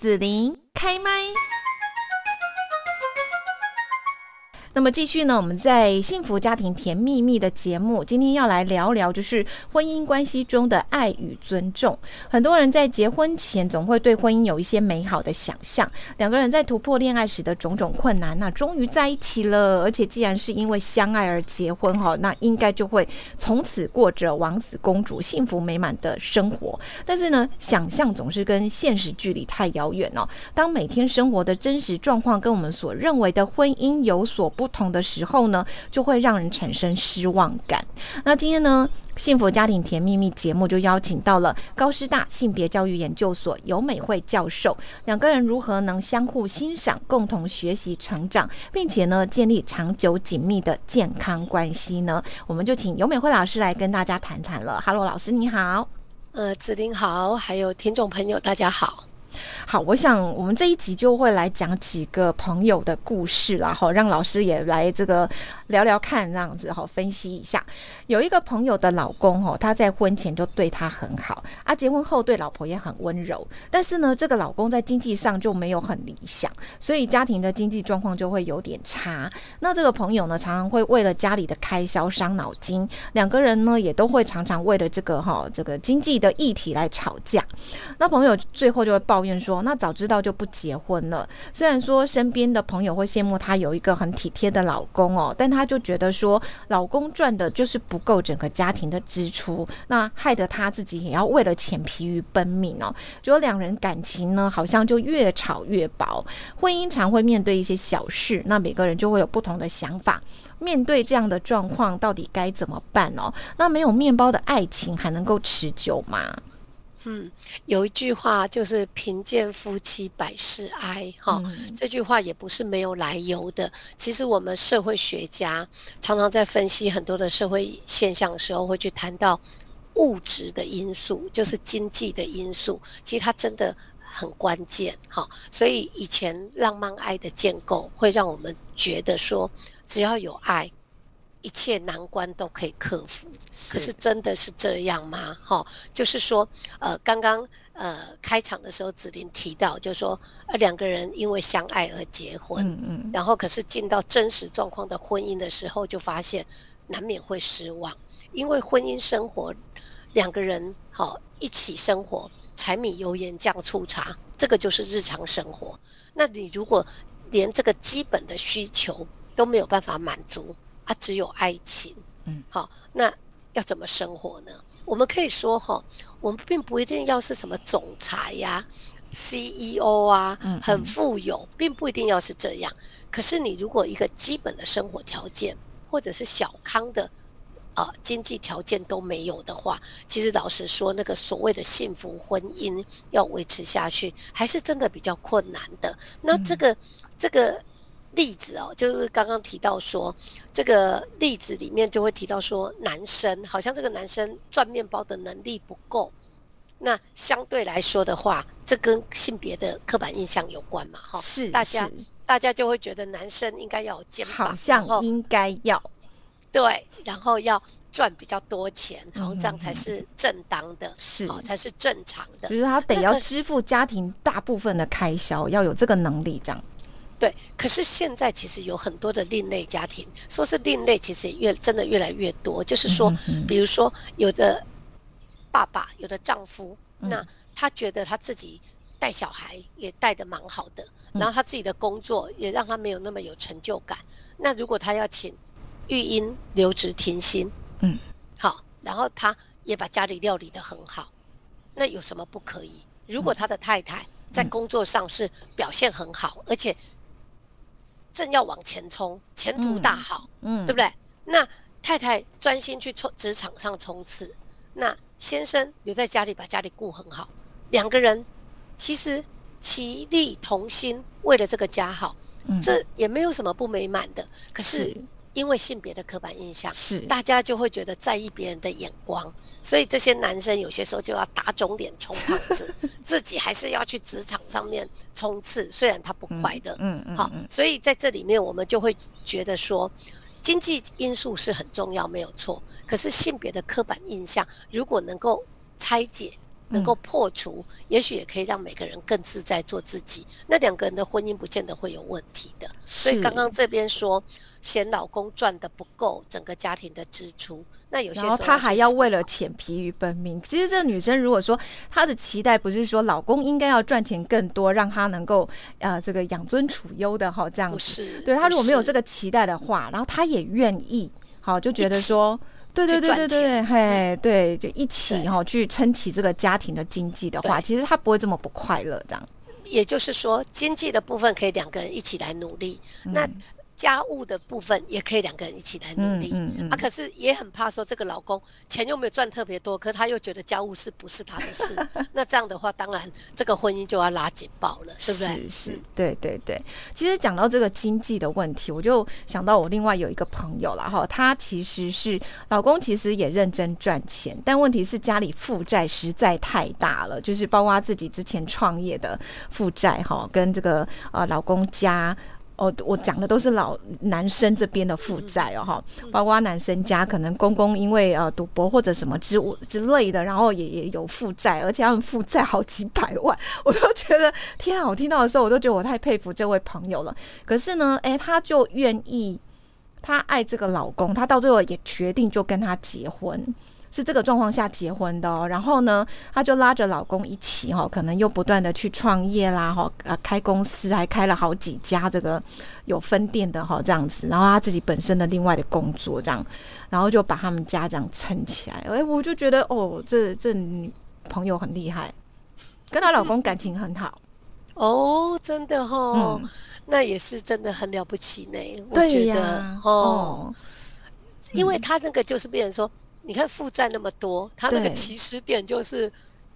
子琳开麦。那么继续呢，我们在幸福家庭甜蜜蜜的节目，今天要来聊聊，就是婚姻关系中的爱与尊重。很多人在结婚前总会对婚姻有一些美好的想象，两个人在突破恋爱时的种种困难，那终于在一起了。而且既然是因为相爱而结婚哈，那应该就会从此过着王子公主幸福美满的生活。但是呢，想象总是跟现实距离太遥远哦。当每天生活的真实状况跟我们所认为的婚姻有所不同的时候呢，就会让人产生失望感。那今天呢，幸福家庭甜蜜蜜节目就邀请到了高师大性别教育研究所游美惠教授，两个人如何能相互欣赏、共同学习成长，并且呢，建立长久紧密的健康关系呢？我们就请游美惠老师来跟大家谈谈了。Hello，老师你好。呃，子琳好，还有听众朋友大家好。好，我想我们这一集就会来讲几个朋友的故事啦，好，让老师也来这个聊聊看，这样子好分析一下。有一个朋友的老公哦，他在婚前就对他很好，啊，结婚后对老婆也很温柔，但是呢，这个老公在经济上就没有很理想，所以家庭的经济状况就会有点差。那这个朋友呢，常常会为了家里的开销伤脑筋，两个人呢也都会常常为了这个哈这个经济的议题来吵架。那朋友最后就会抱怨说。那早知道就不结婚了。虽然说身边的朋友会羡慕她有一个很体贴的老公哦，但她就觉得说老公赚的就是不够整个家庭的支出，那害得她自己也要为了钱疲于奔命哦。就两人感情呢，好像就越吵越薄。婚姻常会面对一些小事，那每个人就会有不同的想法。面对这样的状况，到底该怎么办哦？那没有面包的爱情还能够持久吗？嗯，有一句话就是“贫贱夫妻百事哀”哈，嗯，这句话也不是没有来由的。其实我们社会学家常常在分析很多的社会现象的时候，会去谈到物质的因素，就是经济的因素。其实它真的很关键哈。所以以前浪漫爱的建构会让我们觉得说，只要有爱。一切难关都可以克服，可是真的是这样吗？哈，就是说，呃，刚刚呃开场的时候，子林提到，就是说，呃，两个人因为相爱而结婚，嗯嗯，然后可是进到真实状况的婚姻的时候，就发现难免会失望，因为婚姻生活两个人好一起生活，柴米油盐酱醋茶，这个就是日常生活。那你如果连这个基本的需求都没有办法满足，他只有爱情，嗯，好，那要怎么生活呢？我们可以说，哈，我们并不一定要是什么总裁呀、啊、CEO 啊，很富有，并不一定要是这样。可是，你如果一个基本的生活条件，或者是小康的啊、呃、经济条件都没有的话，其实老实说，那个所谓的幸福婚姻要维持下去，还是真的比较困难的。那这个，这个。例子哦，就是刚刚提到说，这个例子里面就会提到说，男生好像这个男生赚面包的能力不够。那相对来说的话，这跟性别的刻板印象有关嘛？哈，是大家大家就会觉得男生应该要有肩膀，好像应该要对，然后要赚比较多钱，然后这样才是正当的，是、嗯、才是正常的。比如他得要支付家庭大部分的开销，要有这个能力，这样。对，可是现在其实有很多的另类家庭，说是另类，其实也越真的越来越多。就是说，比如说有的爸爸，有的丈夫，那他觉得他自己带小孩也带得蛮好的，然后他自己的工作也让他没有那么有成就感。那如果他要请育婴留职停薪，嗯，好，然后他也把家里料理得很好，那有什么不可以？如果他的太太在工作上是表现很好，而且正要往前冲，前途大好，嗯，嗯，对不对？那太太专心去冲职场上冲刺，那先生留在家里把家里顾很好，两个人其实其力同心，为了这个家好，嗯，这也没有什么不美满的。可是因为性别的刻板印象，是大家就会觉得在意别人的眼光。所以这些男生有些时候就要打肿脸充胖子，自己还是要去职场上面冲刺，虽然他不快乐。嗯嗯。好，所以在这里面我们就会觉得说，经济因素是很重要，没有错。可是性别的刻板印象如果能够拆解，能够破除，嗯、也许也可以让每个人更自在做自己。那两个人的婚姻不见得会有问题的。所以刚刚这边说嫌老公赚的不够，整个家庭的支出，那有些时候然后她还要为了钱疲于奔命。其实这个女生如果说她的期待不是说老公应该要赚钱更多，让她能够呃这个养尊处优的哈这样子，是对她如果没有这个期待的话，然后她也愿意好就觉得说。对对对对对，嘿，对，就一起哈去撑起这个家庭的经济的话，其实他不会这么不快乐这样。也就是说，经济的部分可以两个人一起来努力。嗯、那。家务的部分也可以两个人一起来努力，嗯嗯嗯、啊，可是也很怕说这个老公钱又没有赚特别多，可他又觉得家务事不是他的事，那这样的话，当然这个婚姻就要拉警报了，对不对？是是，对对对。其实讲到这个经济的问题，我就想到我另外有一个朋友了哈，他其实是老公，其实也认真赚钱，但问题是家里负债实在太大了，就是包括自己之前创业的负债哈，跟这个呃老公家。哦，我讲的都是老男生这边的负债哦，哈，包括男生家可能公公因为呃赌博或者什么之物之类的，然后也也有负债，而且他们负债好几百万，我都觉得天啊！我听到的时候，我都觉得我太佩服这位朋友了。可是呢，诶，他就愿意，他爱这个老公，他到最后也决定就跟他结婚。是这个状况下结婚的哦，然后呢，她就拉着老公一起哈，可能又不断的去创业啦哈，呃，开公司还开了好几家这个有分店的哈这样子，然后她自己本身的另外的工作这样，然后就把他们家这样撑起来。哎，我就觉得哦，这这女朋友很厉害，跟她老公感情很好哦，真的哦，嗯、那也是真的很了不起呢。对呀、啊，哦，哦因为他那个就是变成说。你看负债那么多，他那个起始点就是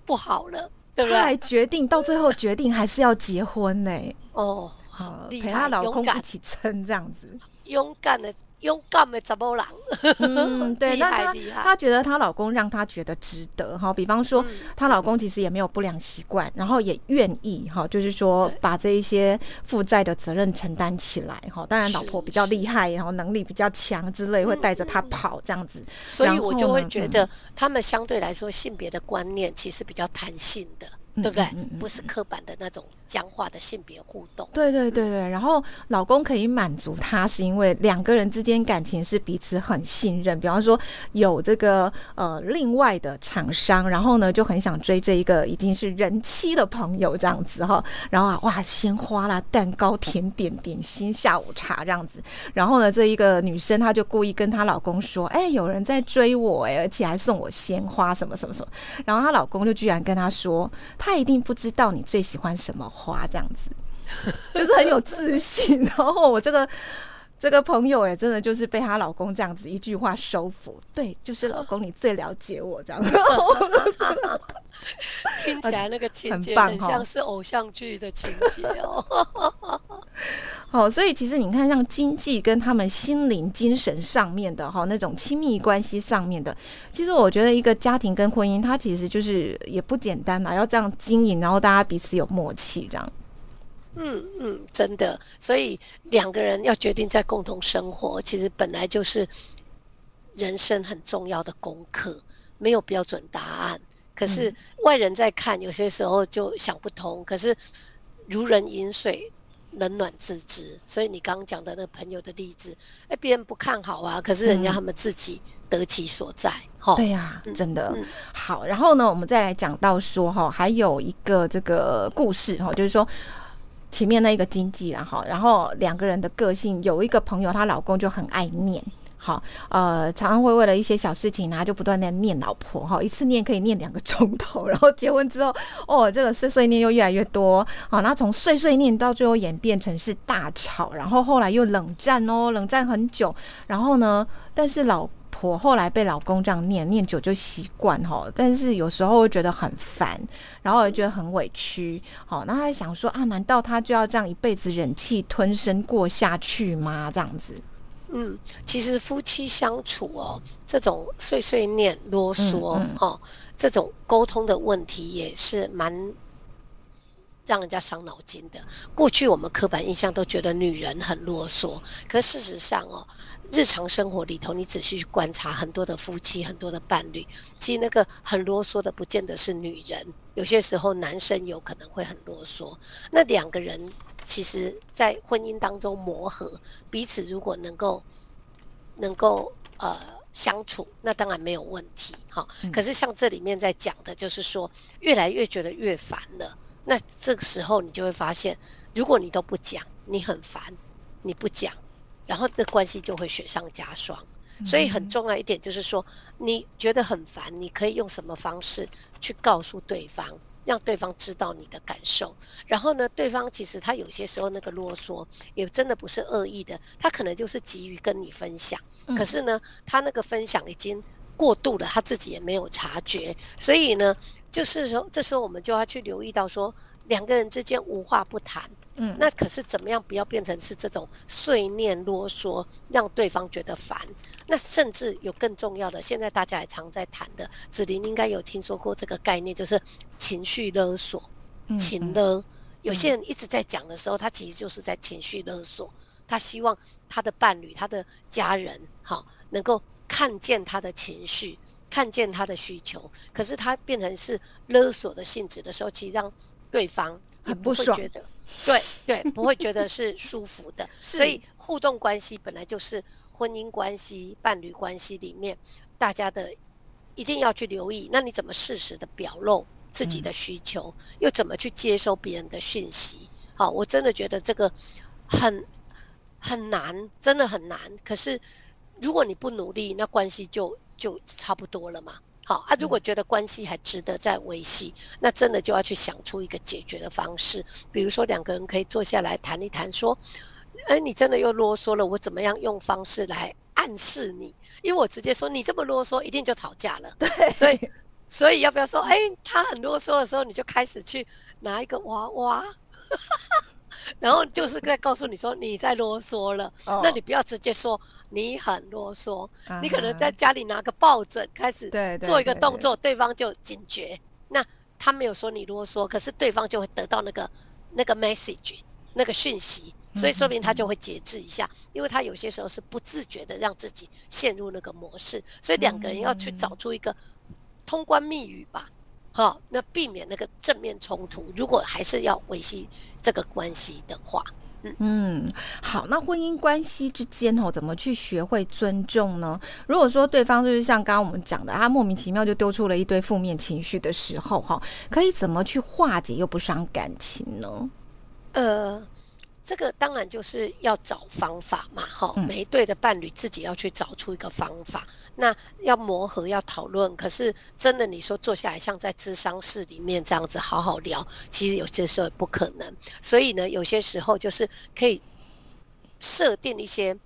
不好了，对，对不对？他还决定到最后决定还是要结婚呢、欸。哦，好，陪她老公一起撑这样子，勇敢的。勇敢的查某人，嗯，对，那她她觉得她老公让她觉得值得哈，比方说她老公其实也没有不良习惯，然后也愿意哈，就是说把这一些负债的责任承担起来哈。当然老婆比较厉害，然后能力比较强之类，会带着她跑这样子，所以我就会觉得他们相对来说性别的观念其实比较弹性的。对不对？不是刻板的那种僵化的性别互动。对对对对，然后老公可以满足她，是因为两个人之间感情是彼此很信任。比方说有这个呃另外的厂商，然后呢就很想追这一个已经是人妻的朋友这样子哈。然后啊哇，鲜花啦、蛋糕、甜点、点心、下午茶这样子。然后呢，这一个女生她就故意跟她老公说：“哎，有人在追我哎，而且还送我鲜花什么什么什么。”然后她老公就居然跟她说。他一定不知道你最喜欢什么花，这样子就是很有自信。然后我这个这个朋友也真的就是被她老公这样子一句话收服。对，就是老公你最了解我这样子。听起来那个情节很像是偶像剧的情节哦。好，所以其实你看，像经济跟他们心灵、精神上面的哈，那种亲密关系上面的，其实我觉得一个家庭跟婚姻，它其实就是也不简单呐，要这样经营，然后大家彼此有默契，这样。嗯嗯，真的，所以两个人要决定在共同生活，其实本来就是人生很重要的功课，没有标准答案。可是外人在看，有些时候就想不通。可是如人饮水。冷暖自知，所以你刚刚讲的那个朋友的例子，哎，别人不看好啊，可是人家他们自己得其所在，哈、嗯。对呀、啊，真的、嗯、好。然后呢，我们再来讲到说，哈，还有一个这个故事，哈，就是说前面那一个经济啊，哈，然后两个人的个性，有一个朋友，她老公就很爱念。好，呃，常常会为了一些小事情呢、啊，就不断的念老婆，哈，一次念可以念两个钟头，然后结婚之后，哦，这个碎碎念又越来越多，好，那从碎碎念到最后演变成是大吵，然后后来又冷战哦，冷战很久，然后呢，但是老婆后来被老公这样念念久就习惯哈，但是有时候会觉得很烦，然后也觉得很委屈，好，那他想说啊，难道他就要这样一辈子忍气吞声过下去吗？这样子。嗯，其实夫妻相处哦，这种碎碎念、啰嗦，嗯嗯、哦，这种沟通的问题也是蛮让人家伤脑筋的。过去我们刻板印象都觉得女人很啰嗦，可事实上哦，日常生活里头，你仔细去观察很多的夫妻、很多的伴侣，其实那个很啰嗦的，不见得是女人，有些时候男生有可能会很啰嗦。那两个人其实，在婚姻当中磨合，彼此如果能够能够呃相处，那当然没有问题。好，可是像这里面在讲的，就是说越来越觉得越烦了。那这个时候你就会发现，如果你都不讲，你很烦，你不讲，然后这关系就会雪上加霜。所以很重要一点就是说，你觉得很烦，你可以用什么方式去告诉对方，让对方知道你的感受。然后呢，对方其实他有些时候那个啰嗦也真的不是恶意的，他可能就是急于跟你分享，可是呢，他那个分享已经过度了，他自己也没有察觉，所以呢。就是说，这时候我们就要去留意到说，两个人之间无话不谈，嗯，那可是怎么样不要变成是这种碎念啰嗦，让对方觉得烦。那甚至有更重要的，现在大家也常在谈的，子琳应该有听说过这个概念，就是情绪勒索，情勒。有些人一直在讲的时候，他其实就是在情绪勒索，他希望他的伴侣、他的家人，好，能够看见他的情绪。看见他的需求，可是他变成是勒索的性质的时候，其实让对方很不爽觉得，对对，不会觉得是舒服的。所以互动关系本来就是婚姻关系、伴侣关系里面大家的一定要去留意。那你怎么适时的表露自己的需求，嗯、又怎么去接收别人的讯息？好，我真的觉得这个很很难，真的很难。可是如果你不努力，那关系就。就差不多了嘛。好啊，如果觉得关系还值得再维系，嗯，那真的就要去想出一个解决的方式。比如说，两个人可以坐下来谈一谈，说：“哎，你真的又啰嗦了，我怎么样用方式来暗示你？因为我直接说你这么啰嗦，一定就吵架了。”对，所以，所以要不要说？哎，他很啰嗦的时候，你就开始去拿一个娃娃。然后就是在告诉你说你在啰嗦了，哦，那你不要直接说你很啰嗦，啊，你可能在家里拿个抱枕开始做一个动作，对，方就警觉。那他没有说你啰嗦，可是对方就会得到那个那个 message 那个讯息，所以说明他就会节制一下，嗯，因为他有些时候是不自觉的让自己陷入那个模式，所以两个人要去找出一个通关密语吧。好，那避免那个正面冲突。如果还是要维系这个关系的话，嗯嗯，好，那婚姻关系之间哦，怎么去学会尊重呢？如果说对方就是像刚刚我们讲的，他莫名其妙就丢出了一堆负面情绪的时候，哈，可以怎么去化解又不伤感情呢？呃。这个当然就是要找方法嘛，哈，每一对的伴侣自己要去找出一个方法。那要磨合，要讨论。可是真的，你说坐下来像在智商室里面这样子好好聊，其实有些时候也不可能。所以呢，有些时候就是可以设定一些。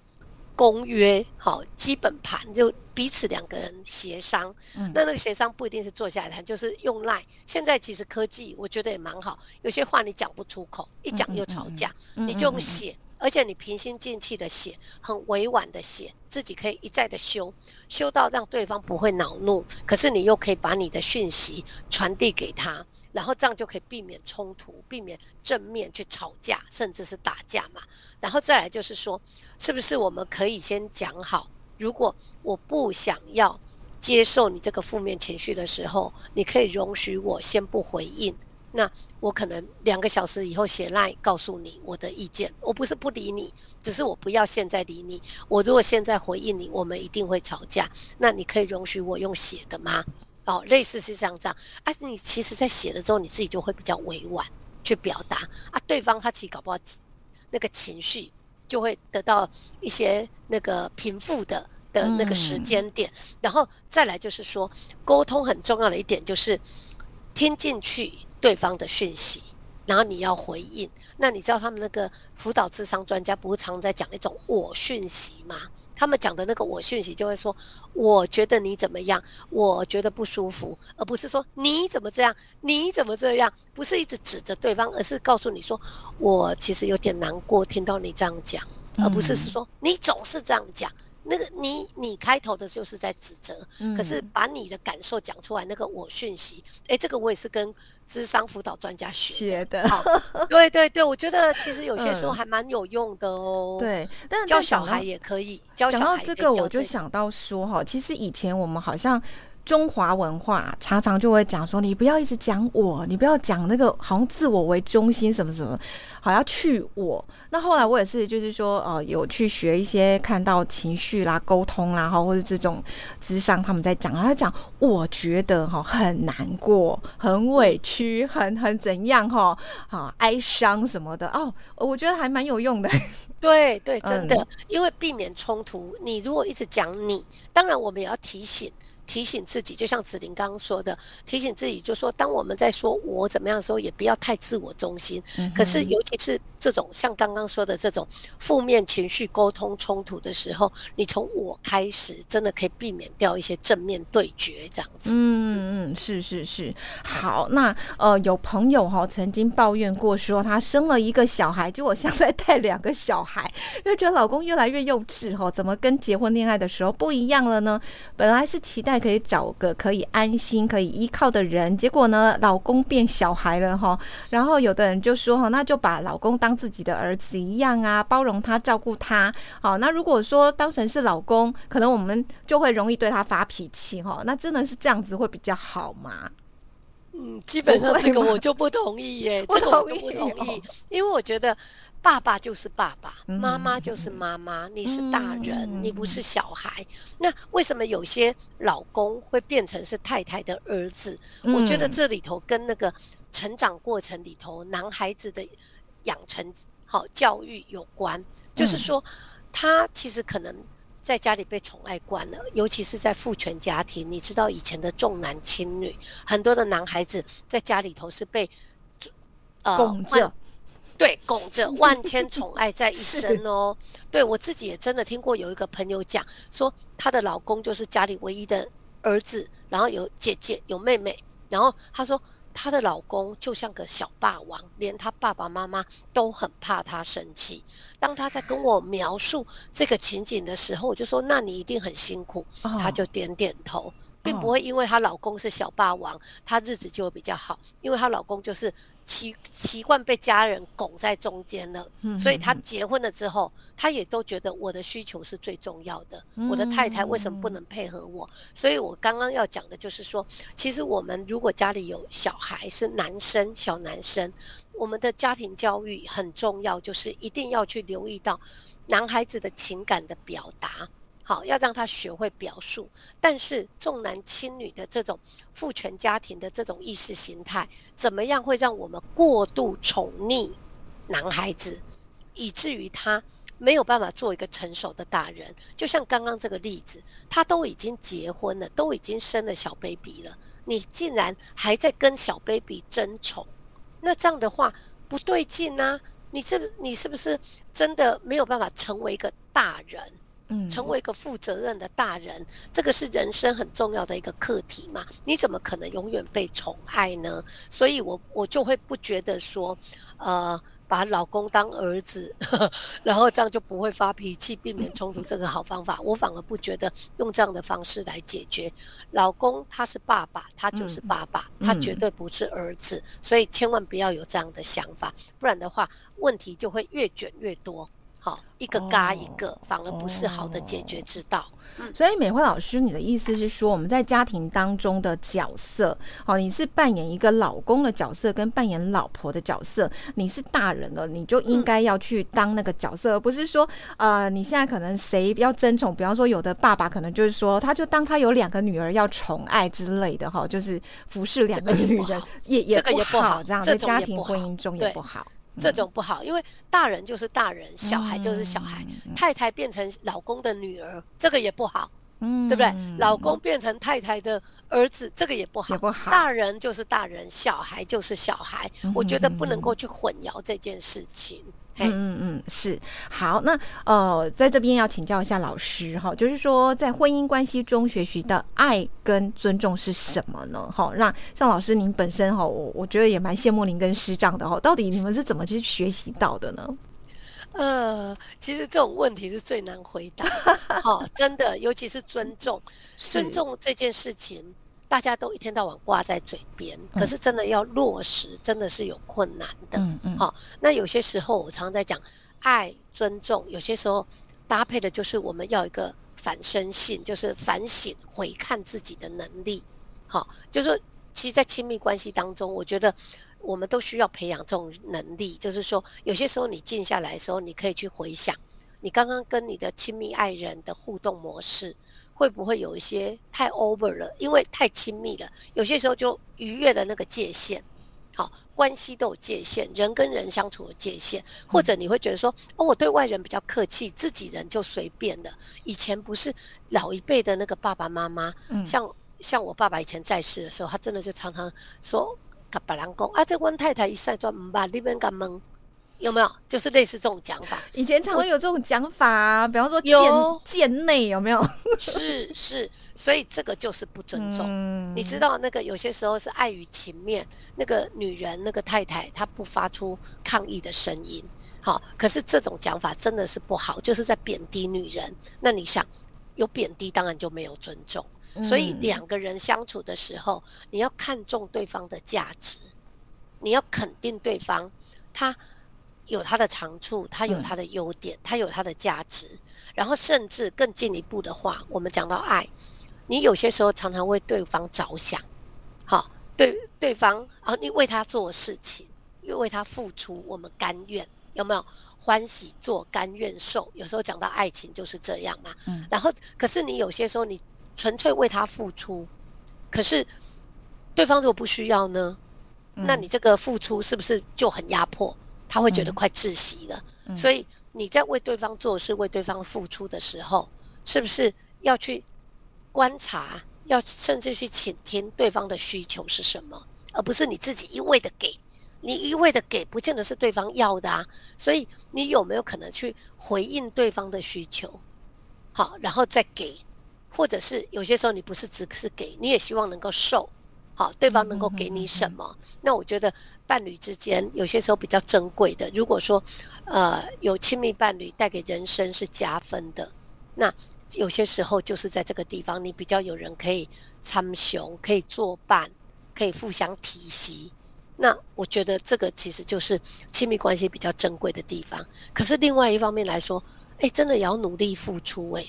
公约好，基本盘就彼此两个人协商。嗯、那那个协商不一定是坐下来谈，就是用 Line。现在其实科技我觉得也蛮好，有些话你讲不出口，一讲又吵架，嗯嗯嗯、你就用写。而且你平心静气的写，很委婉的写，自己可以一再的修，修到让对方不会恼怒，可是你又可以把你的讯息传递给他，然后这样就可以避免冲突，避免正面去吵架，甚至是打架嘛。然后再来就是说，是不是我们可以先讲好，如果我不想要接受你这个负面情绪的时候，你可以容许我先不回应。那我可能两个小时以后写赖告诉你我的意见，我不是不理你，只是我不要现在理你。我如果现在回应你，我们一定会吵架。那你可以容许我用写的吗？哦，类似是这样这样。啊，你其实在写了之后，你自己就会比较委婉去表达啊。对方他其实搞不好那个情绪就会得到一些那个平复的的那个时间点。嗯。然后再来就是说，沟通很重要的一点就是听进去。对方的讯息，然后你要回应。那你知道他们那个辅导智商专家不是常在讲一种我讯息吗？他们讲的那个我讯息就会说，我觉得你怎么样，我觉得不舒服，而不是说你怎么这样，你怎么这样，不是一直指着对方，而是告诉你说，我其实有点难过，听到你这样讲，而不是是说你总是这样讲。那个你你开头的就是在指责，嗯、可是把你的感受讲出来，那个我讯息，哎，这个我也是跟智商辅导专家学的。学的好，对对对，我觉得其实有些时候还蛮有用的哦。嗯、对，但教小孩也可以。教小孩讲到这个，我就想到说哈，其实以前我们好像。中华文化常常就会讲说，你不要一直讲我，你不要讲那个好像自我为中心什么什么，好要去我。那后来我也是，就是说，呃，有去学一些看到情绪啦、沟通啦，哈，或者这种智商他们在讲，他讲，我觉得哈很难过、很委屈、很很怎样哈，啊，哀伤什么的哦，我觉得还蛮有用的。对对，真的，嗯、因为避免冲突，你如果一直讲你，当然我们也要提醒。提醒自己，就像子玲刚刚说的，提醒自己，就说当我们在说我怎么样的时候，也不要太自我中心。嗯、可是，尤其是这种像刚刚说的这种负面情绪沟通冲突的时候，你从我开始，真的可以避免掉一些正面对决这样子。嗯嗯，是是是。好，那呃，有朋友哈、哦、曾经抱怨过，说她生了一个小孩，就我像在带两个小孩，因为觉得老公越来越幼稚哈、哦，怎么跟结婚恋爱的时候不一样了呢？本来是期待。可以找个可以安心、可以依靠的人，结果呢，老公变小孩了哈。然后有的人就说哈，那就把老公当自己的儿子一样啊，包容他、照顾他。好，那如果说当成是老公，可能我们就会容易对他发脾气哈。那真的是这样子会比较好吗？嗯，基本上这个我就不同意耶，这个我就不同意，因为我觉得。爸爸就是爸爸，妈妈就是妈妈。你是大人，你不是小孩。那为什么有些老公会变成是太太的儿子？我觉得这里头跟那个成长过程里头男孩子的养成好教育有关。就是说，他其实可能在家里被宠爱惯了，尤其是在父权家庭。你知道以前的重男轻女，很多的男孩子在家里头是被呃拱着。对，拱着 万千宠爱在一身哦。对，我自己也真的听过，有一个朋友讲说，她的老公就是家里唯一的儿子，然后有姐姐有妹妹，然后她说她的老公就像个小霸王，连她爸爸妈妈都很怕她生气。当她在跟我描述这个情景的时候，我就说，那你一定很辛苦。她就点点头。并不会因为她老公是小霸王，她日子就会比较好。因为她老公就是习习惯被家人拱在中间了，所以她结婚了之后，她也都觉得我的需求是最重要的。我的太太为什么不能配合我？所以我刚刚要讲的就是说，其实我们如果家里有小孩是男生，小男生，我们的家庭教育很重要，就是一定要去留意到男孩子的情感的表达。好，要让他学会表述，但是重男轻女的这种父权家庭的这种意识形态，怎么样会让我们过度宠溺男孩子，以至于他没有办法做一个成熟的大人？就像刚刚这个例子，他都已经结婚了，都已经生了小 baby 了，你竟然还在跟小 baby 争宠，那这样的话不对劲啊！你是你是不是真的没有办法成为一个大人？嗯，成为一个负责任的大人，这个是人生很重要的一个课题嘛？你怎么可能永远被宠爱呢？所以我我就会不觉得说，呃，把老公当儿子，呵呵，然后这样就不会发脾气，避免冲突，这个好方法。我反而不觉得用这样的方式来解决。老公他是爸爸，他就是爸爸，嗯、他绝对不是儿子，嗯、所以千万不要有这样的想法，不然的话问题就会越卷越多。好，一个嘎一个，哦、反而不是好的解决之道。嗯、所以美惠老师，你的意思是说，我们在家庭当中的角色，好，你是扮演一个老公的角色，跟扮演老婆的角色。你是大人了，你就应该要去当那个角色，而、嗯、不是说，呃，你现在可能谁要争宠，比方说有的爸爸可能就是说，他就当他有两个女儿要宠爱之类的，哈，就是服侍两个女人，也也不好，这样在家庭婚姻中也不好。这种不好，因为大人就是大人，小孩就是小孩。嗯、太太变成老公的女儿，这个也不好，嗯，对不对？老公变成太太的儿子，这个也不好。也不好。大人就是大人，小孩就是小孩。嗯、我觉得不能够去混淆这件事情。嗯嗯嗯，是好。那呃，在这边要请教一下老师哈，就是说在婚姻关系中学习的爱跟尊重是什么呢？哈，让像老师您本身哈，我我觉得也蛮羡慕您跟师长的哈。到底你们是怎么去学习到的呢？呃，其实这种问题是最难回答。好、哦，真的，尤其是尊重，尊重这件事情，大家都一天到晚挂在嘴边，可是真的要落实，真的是有困难的。嗯嗯。好、哦，那有些时候我常常在讲爱、尊重，有些时候搭配的就是我们要一个反身性，就是反省、回看自己的能力。好、哦，就是说，其实，在亲密关系当中，我觉得。我们都需要培养这种能力，就是说，有些时候你静下来的时候，你可以去回想，你刚刚跟你的亲密爱人的互动模式，会不会有一些太 over 了？因为太亲密了，有些时候就逾越了那个界限。好，关系都有界限，人跟人相处的界限，或者你会觉得说，哦，我对外人比较客气，自己人就随便的。以前不是老一辈的那个爸爸妈妈，嗯、像像我爸爸以前在世的时候，他真的就常常说。跟别人讲啊，这温太太一晒妆唔把你们敢蒙，有没有？就是类似这种讲法。以前常会有这种讲法啊，比方说有贱内有没有？是是，所以这个就是不尊重。嗯、你知道那个有些时候是碍于情面，那个女人那个太太她不发出抗议的声音，好，可是这种讲法真的是不好，就是在贬低女人。那你想，有贬低当然就没有尊重。所以两个人相处的时候，你要看重对方的价值，你要肯定对方，他有他的长处，他有他的优点，他有他的价值。然后甚至更进一步的话，我们讲到爱，你有些时候常常为对方着想，好，对对方啊，你为他做事情，又为他付出，我们甘愿，有没有？欢喜做，甘愿受。有时候讲到爱情就是这样嘛。嗯。然后，可是你有些时候你。纯粹为他付出，可是对方如果不需要呢？嗯、那你这个付出是不是就很压迫？他会觉得快窒息了。嗯、所以你在为对方做事、为对方付出的时候，是不是要去观察，要甚至去倾听对方的需求是什么，而不是你自己一味的给？你一味的给，不见得是对方要的啊。所以你有没有可能去回应对方的需求？好，然后再给。或者是有些时候你不是只是给，你也希望能够受，好，对方能够给你什么？那我觉得伴侣之间有些时候比较珍贵的，如果说呃有亲密伴侣带给人生是加分的，那有些时候就是在这个地方，你比较有人可以参雄，可以作伴，可以互相提携。那我觉得这个其实就是亲密关系比较珍贵的地方。可是另外一方面来说，哎，真的也要努力付出哎。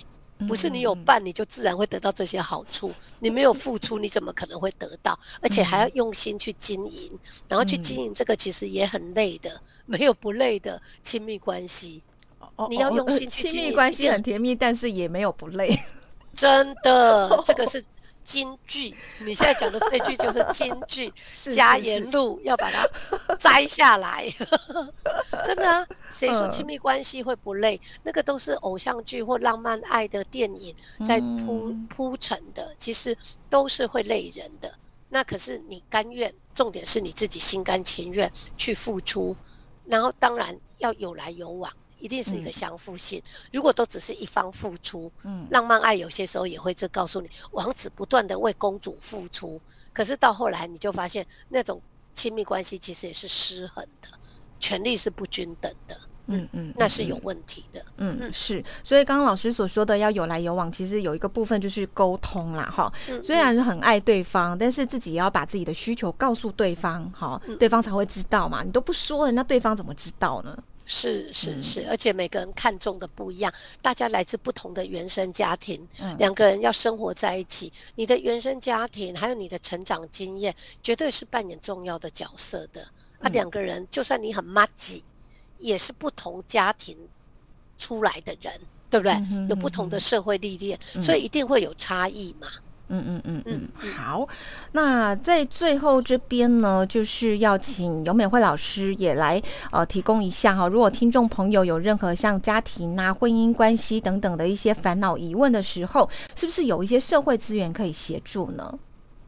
不是你有伴，你就自然会得到这些好处。你没有付出，你怎么可能会得到？而且还要用心去经营，然后去经营这个其实也很累的，没有不累的亲密关系。你要用心去经营。亲密关系很甜蜜，但是也没有不累。真的，这个是。金句，你现在讲的这句就是金句，加言录要把它摘下来。真的啊，谁说亲密关系会不累？嗯、那个都是偶像剧或浪漫爱的电影在铺铺陈的，其实都是会累人的。那可是你甘愿，重点是你自己心甘情愿去付出，然后当然要有来有往。一定是一个相互性。嗯、如果都只是一方付出，嗯，浪漫爱有些时候也会这告诉你，王子不断的为公主付出，可是到后来你就发现，那种亲密关系其实也是失衡的，权力是不均等的，嗯嗯，嗯，那是有问题的，嗯嗯是。所以刚刚老师所说的要有来有往，其实有一个部分就是沟通啦，哈。虽然是很爱对方，但是自己也要把自己的需求告诉对方，哈，对方才会知道嘛。你都不说了，那对方怎么知道呢？是是是，而且每个人看重的不一样，大家来自不同的原生家庭，两个人要生活在一起，你的原生家庭还有你的成长经验，绝对是扮演重要的角色的。啊，两个人就算你很麻吉，也是不同家庭出来的人，对不对？有不同的社会历练，所以一定会有差异嘛。嗯嗯嗯嗯，好，那在最后这边呢，就是要请游美惠老师也来呃提供一下哈，如果听众朋友有任何像家庭啊、婚姻关系等等的一些烦恼疑问的时候，是不是有一些社会资源可以协助呢？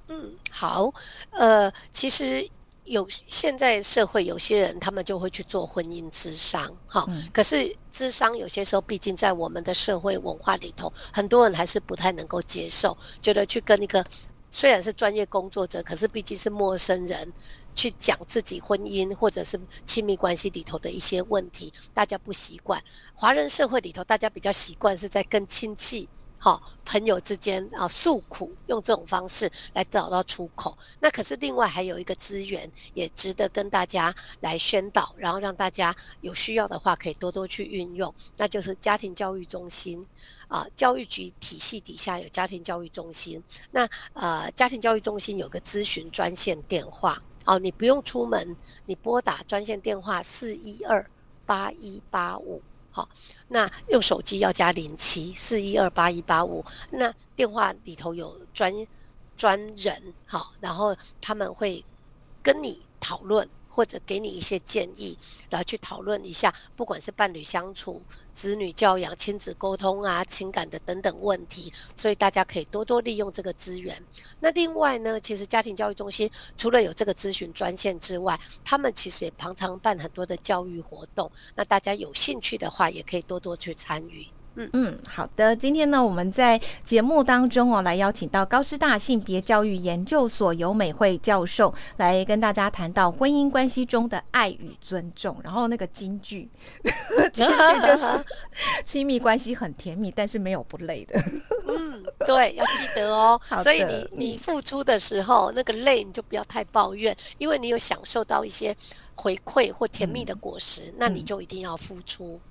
嗯，好，呃，其实。有现在社会有些人，他们就会去做婚姻咨商，哈、嗯。可是咨商有些时候，毕竟在我们的社会文化里头，很多人还是不太能够接受，觉得去跟一个虽然是专业工作者，可是毕竟是陌生人，去讲自己婚姻或者是亲密关系里头的一些问题，大家不习惯。华人社会里头，大家比较习惯是在跟亲戚。好，朋友之间啊诉苦，用这种方式来找到出口。那可是另外还有一个资源，也值得跟大家来宣导，然后让大家有需要的话可以多多去运用。那就是家庭教育中心啊，教育局体系底下有家庭教育中心。那呃，家庭教育中心有个咨询专线电话，哦，你不用出门，你拨打专线电话四一二八一八五。好，那用手机要加零七四一二八一八五，那电话里头有专专人，好，然后他们会跟你讨论。或者给你一些建议，来去讨论一下，不管是伴侣相处、子女教养、亲子沟通啊、情感的等等问题，所以大家可以多多利用这个资源。那另外呢，其实家庭教育中心除了有这个咨询专线之外，他们其实也常常办很多的教育活动。那大家有兴趣的话，也可以多多去参与。嗯嗯，好的。今天呢，我们在节目当中哦，来邀请到高师大性别教育研究所尤美惠教授来跟大家谈到婚姻关系中的爱与尊重。然后那个金句，金句就是亲密关系很甜蜜，但是没有不累的。嗯，对，要记得哦。所以你你付出的时候，那个累你就不要太抱怨，因为你有享受到一些回馈或甜蜜的果实，嗯、那你就一定要付出。嗯，